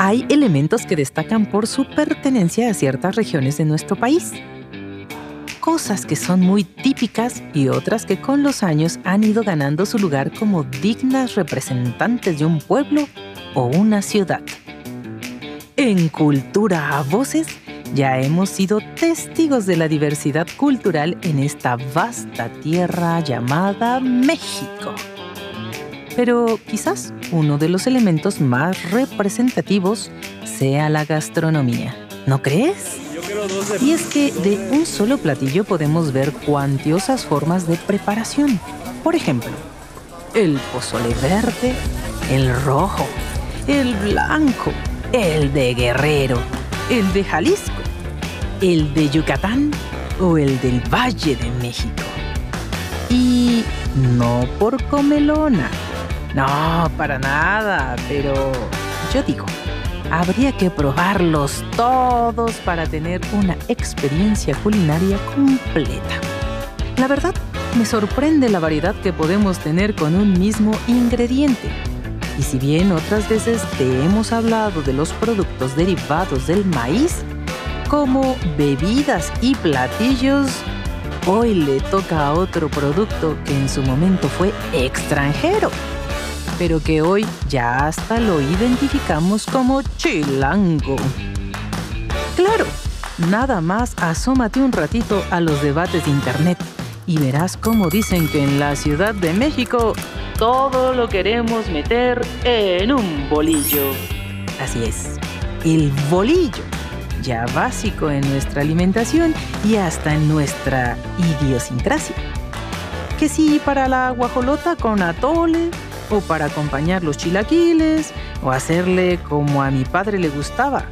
hay elementos que destacan por su pertenencia a ciertas regiones de nuestro país. Cosas que son muy típicas y otras que con los años han ido ganando su lugar como dignas representantes de un pueblo o una ciudad. En Cultura a Voces ya hemos sido testigos de la diversidad cultural en esta vasta tierra llamada México. Pero quizás uno de los elementos más representativos sea la gastronomía, ¿no crees? Y es que de un solo platillo podemos ver cuantiosas formas de preparación. Por ejemplo, el pozole verde, el rojo, el blanco, el de Guerrero, el de Jalisco, el de Yucatán o el del Valle de México. Y no por comelona, no, para nada, pero yo digo, habría que probarlos todos para tener una experiencia culinaria completa. La verdad, me sorprende la variedad que podemos tener con un mismo ingrediente. Y si bien otras veces te hemos hablado de los productos derivados del maíz, como bebidas y platillos, hoy le toca a otro producto que en su momento fue extranjero, pero que hoy ya hasta lo identificamos como chilango. Claro, nada más asómate un ratito a los debates de internet y verás cómo dicen que en la Ciudad de México todo lo queremos meter en un bolillo. Así es, el bolillo ya básico en nuestra alimentación y hasta en nuestra idiosincrasia. Que si para la guajolota con atole, o para acompañar los chilaquiles, o hacerle como a mi padre le gustaba,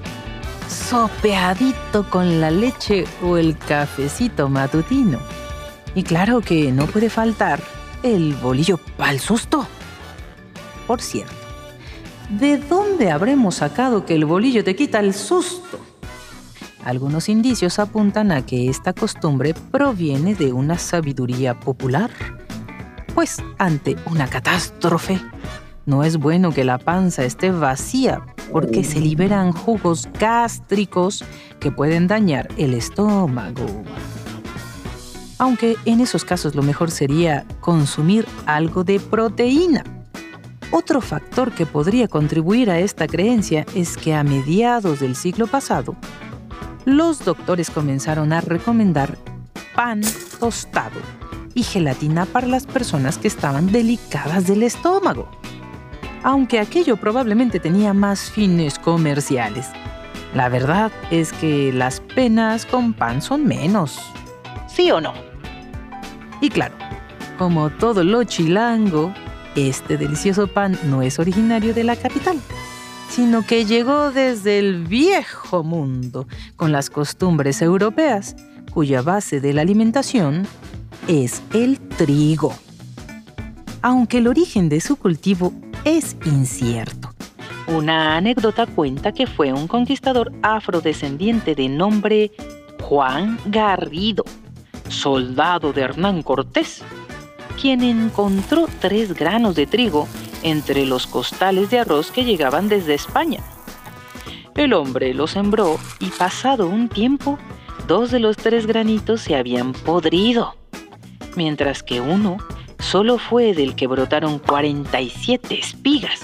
sopeadito con la leche o el cafecito matutino. Y claro que no puede faltar el bolillo pa'l susto. Por cierto, ¿de dónde habremos sacado que el bolillo te quita el susto? Algunos indicios apuntan a que esta costumbre proviene de una sabiduría popular. Pues ante una catástrofe, no es bueno que la panza esté vacía porque se liberan jugos gástricos que pueden dañar el estómago. Aunque en esos casos lo mejor sería consumir algo de proteína. Otro factor que podría contribuir a esta creencia es que a mediados del siglo pasado, los doctores comenzaron a recomendar pan tostado y gelatina para las personas que estaban delicadas del estómago, aunque aquello probablemente tenía más fines comerciales. La verdad es que las penas con pan son menos. ¿Sí o no? Y claro, como todo lo chilango, este delicioso pan no es originario de la capital sino que llegó desde el viejo mundo con las costumbres europeas, cuya base de la alimentación es el trigo. Aunque el origen de su cultivo es incierto. Una anécdota cuenta que fue un conquistador afrodescendiente de nombre Juan Garrido, soldado de Hernán Cortés, quien encontró tres granos de trigo entre los costales de arroz que llegaban desde España. El hombre lo sembró y pasado un tiempo, dos de los tres granitos se habían podrido, mientras que uno solo fue del que brotaron 47 espigas.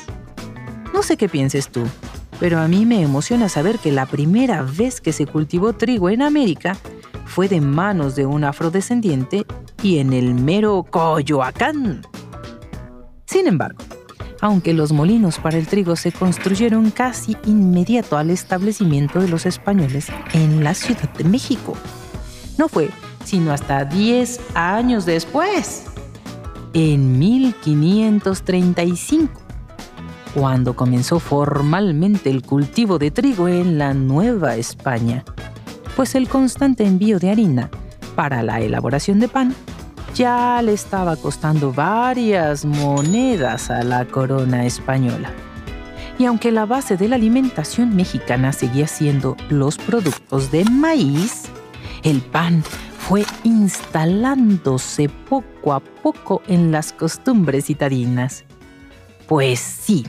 No sé qué pienses tú, pero a mí me emociona saber que la primera vez que se cultivó trigo en América fue de manos de un afrodescendiente y en el mero Coyoacán. Sin embargo, aunque los molinos para el trigo se construyeron casi inmediato al establecimiento de los españoles en la Ciudad de México. No fue sino hasta 10 años después, en 1535, cuando comenzó formalmente el cultivo de trigo en la Nueva España, pues el constante envío de harina para la elaboración de pan ya le estaba costando varias monedas a la corona española. Y aunque la base de la alimentación mexicana seguía siendo los productos de maíz, el pan fue instalándose poco a poco en las costumbres citadinas. Pues sí,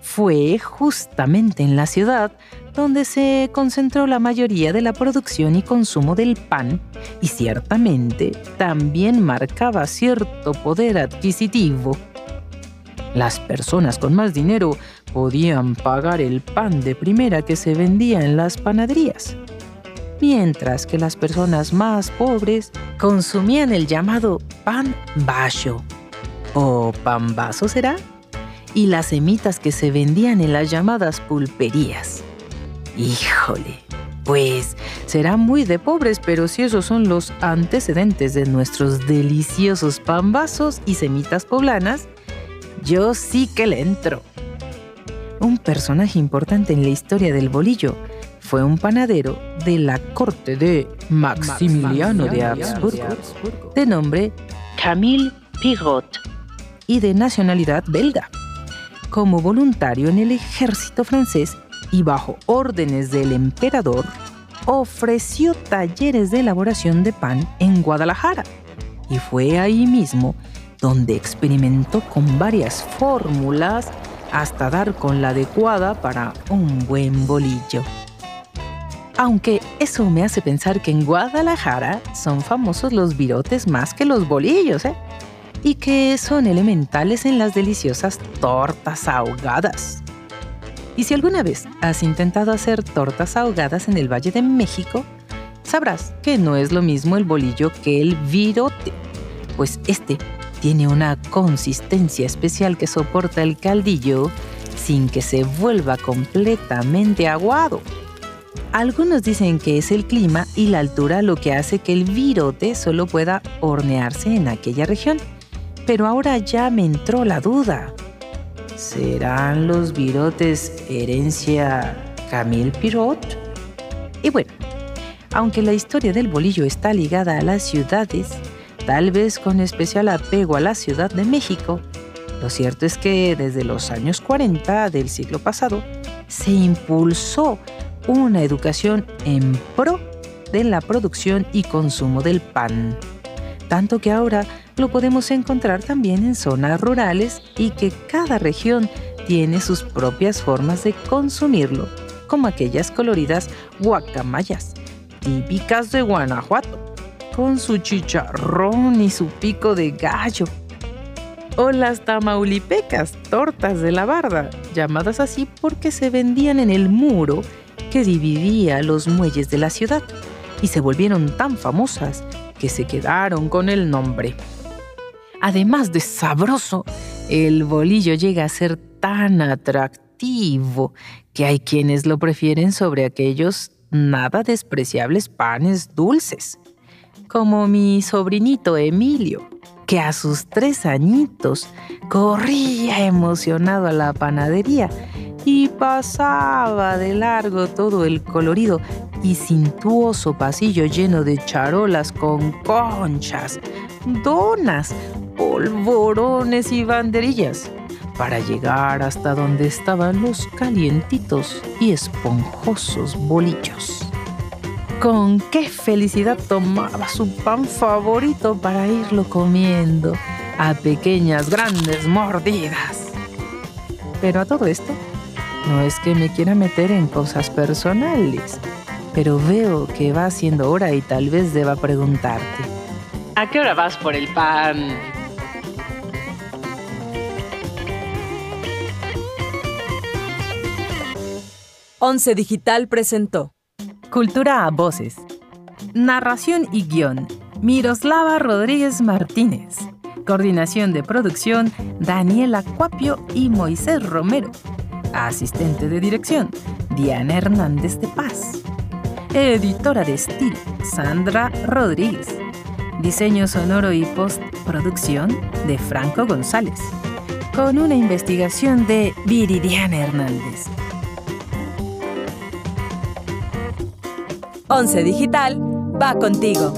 fue justamente en la ciudad donde se concentró la mayoría de la producción y consumo del pan y ciertamente también marcaba cierto poder adquisitivo. Las personas con más dinero podían pagar el pan de primera que se vendía en las panaderías, mientras que las personas más pobres consumían el llamado pan bajo o pan vaso será, y las semitas que se vendían en las llamadas pulperías. Híjole, pues será muy de pobres, pero si esos son los antecedentes de nuestros deliciosos pambazos y semitas poblanas, yo sí que le entro. Un personaje importante en la historia del bolillo fue un panadero de la corte de Maximiliano de Habsburgo, de nombre Camille Pirot y de nacionalidad belga. Como voluntario en el ejército francés, y bajo órdenes del emperador, ofreció talleres de elaboración de pan en Guadalajara. Y fue ahí mismo donde experimentó con varias fórmulas hasta dar con la adecuada para un buen bolillo. Aunque eso me hace pensar que en Guadalajara son famosos los virotes más que los bolillos, ¿eh? Y que son elementales en las deliciosas tortas ahogadas. Y si alguna vez has intentado hacer tortas ahogadas en el Valle de México, sabrás que no es lo mismo el bolillo que el virote, pues este tiene una consistencia especial que soporta el caldillo sin que se vuelva completamente aguado. Algunos dicen que es el clima y la altura lo que hace que el virote solo pueda hornearse en aquella región. Pero ahora ya me entró la duda. ¿Serán los virotes herencia Camille Pirot? Y bueno, aunque la historia del bolillo está ligada a las ciudades, tal vez con especial apego a la Ciudad de México, lo cierto es que desde los años 40 del siglo pasado se impulsó una educación en pro de la producción y consumo del pan, tanto que ahora lo podemos encontrar también en zonas rurales y que cada región tiene sus propias formas de consumirlo, como aquellas coloridas guacamayas, típicas de Guanajuato, con su chicharrón y su pico de gallo. O las tamaulipecas, tortas de la barda, llamadas así porque se vendían en el muro que dividía los muelles de la ciudad y se volvieron tan famosas que se quedaron con el nombre. Además de sabroso, el bolillo llega a ser tan atractivo que hay quienes lo prefieren sobre aquellos nada despreciables panes dulces, como mi sobrinito Emilio, que a sus tres añitos corría emocionado a la panadería y pasaba de largo todo el colorido y cintuoso pasillo lleno de charolas con conchas, donas, polvorones y banderillas para llegar hasta donde estaban los calientitos y esponjosos bolillos. Con qué felicidad tomaba su pan favorito para irlo comiendo a pequeñas grandes mordidas. Pero a todo esto, no es que me quiera meter en cosas personales, pero veo que va siendo hora y tal vez deba preguntarte. ¿A qué hora vas por el pan? Once Digital presentó Cultura a Voces. Narración y guion. Miroslava Rodríguez Martínez. Coordinación de producción. Daniela Cuapio y Moisés Romero. Asistente de dirección. Diana Hernández de Paz. Editora de estilo. Sandra Rodríguez. Diseño sonoro y postproducción de Franco González. Con una investigación de Viridiana Hernández. Once Digital va contigo.